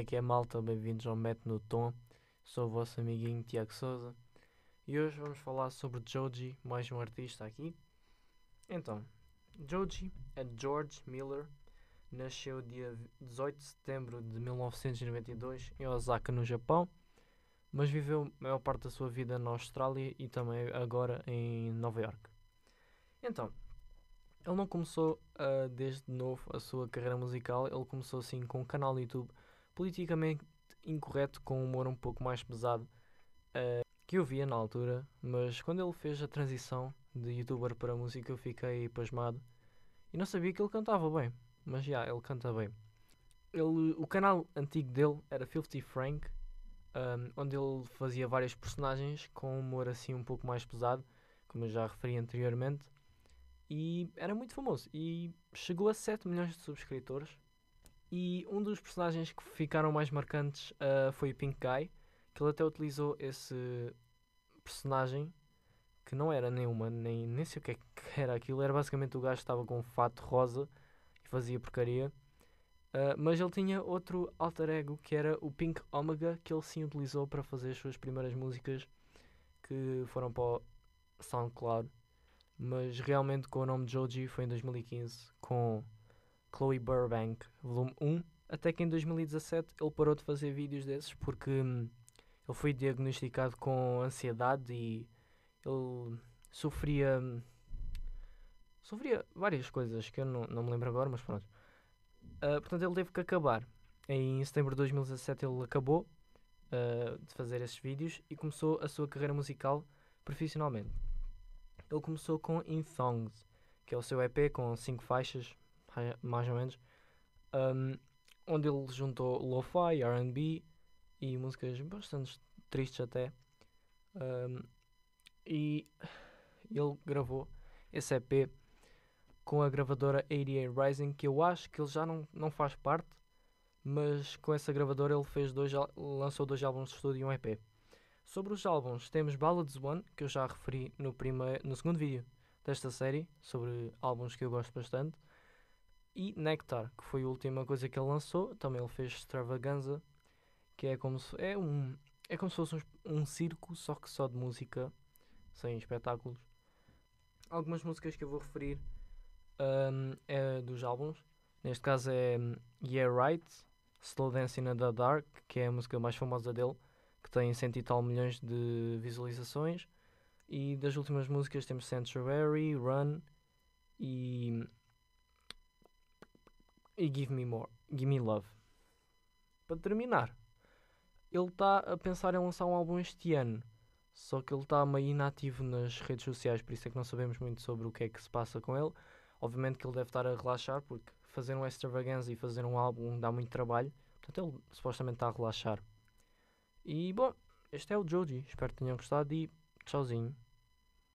Aqui é malta, bem-vindos ao Met no Tom. Sou o vosso amiguinho Tiago Souza e hoje vamos falar sobre Joji, mais um artista aqui. Então, Joji é George Miller, nasceu dia 18 de setembro de 1992 em Osaka, no Japão, mas viveu a maior parte da sua vida na Austrália e também agora em Nova York. Então, ele não começou uh, desde novo a sua carreira musical, ele começou assim com um canal no YouTube politicamente incorreto, com um humor um pouco mais pesado uh, que eu via na altura, mas quando ele fez a transição de youtuber para música eu fiquei pasmado e não sabia que ele cantava bem, mas já, ele canta bem. Ele, o canal antigo dele era 50 Frank, um, onde ele fazia várias personagens com um humor assim um pouco mais pesado, como eu já referi anteriormente e era muito famoso e chegou a 7 milhões de subscritores. E um dos personagens que ficaram mais marcantes uh, foi o Pink Guy, que ele até utilizou esse personagem que não era nenhuma, nem, nem sei o que, é era aquilo, era basicamente o gajo que estava com um fato rosa e fazia porcaria. Uh, mas ele tinha outro alter ego que era o Pink Omega, que ele sim utilizou para fazer as suas primeiras músicas que foram para o SoundCloud mas realmente com o nome de Joji foi em 2015 com Chloe Burbank, volume 1, até que em 2017 ele parou de fazer vídeos desses porque hum, ele foi diagnosticado com ansiedade e ele sofria hum, sofria várias coisas que eu não, não me lembro agora, mas pronto. Uh, portanto, ele teve que acabar. Em setembro de 2017 ele acabou uh, de fazer esses vídeos e começou a sua carreira musical profissionalmente ele começou com In Thongs, que é o seu EP com 5 faixas, mais ou menos, um, onde ele juntou lo-fi, RB e músicas bastante tristes até. Um, e ele gravou esse EP com a gravadora 88 Rising, que eu acho que ele já não, não faz parte, mas com essa gravadora ele fez dois, lançou dois álbuns de estúdio e um EP. Sobre os álbuns, temos Ballads One, que eu já referi no, primeiro, no segundo vídeo desta série, sobre álbuns que eu gosto bastante, e Nectar, que foi a última coisa que ele lançou. Também ele fez Extravaganza, que é como se, é um, é como se fosse um, um circo, só que só de música, sem espetáculos. Algumas músicas que eu vou referir um, é dos álbuns. Neste caso é um, Yeah Right, Slow Dancing in the Dark, que é a música mais famosa dele que tem cento e tal milhões de visualizações. E das últimas músicas temos Sanctuary, Run e. e Give Me More, Give Me Love. Para terminar, ele está a pensar em lançar um álbum este ano, só que ele está meio inativo nas redes sociais, por isso é que não sabemos muito sobre o que é que se passa com ele. Obviamente que ele deve estar a relaxar, porque fazer um extravaganza e fazer um álbum dá muito trabalho, portanto ele supostamente está a relaxar. E bom, este é o Joji. Espero que tenham gostado e tchauzinho.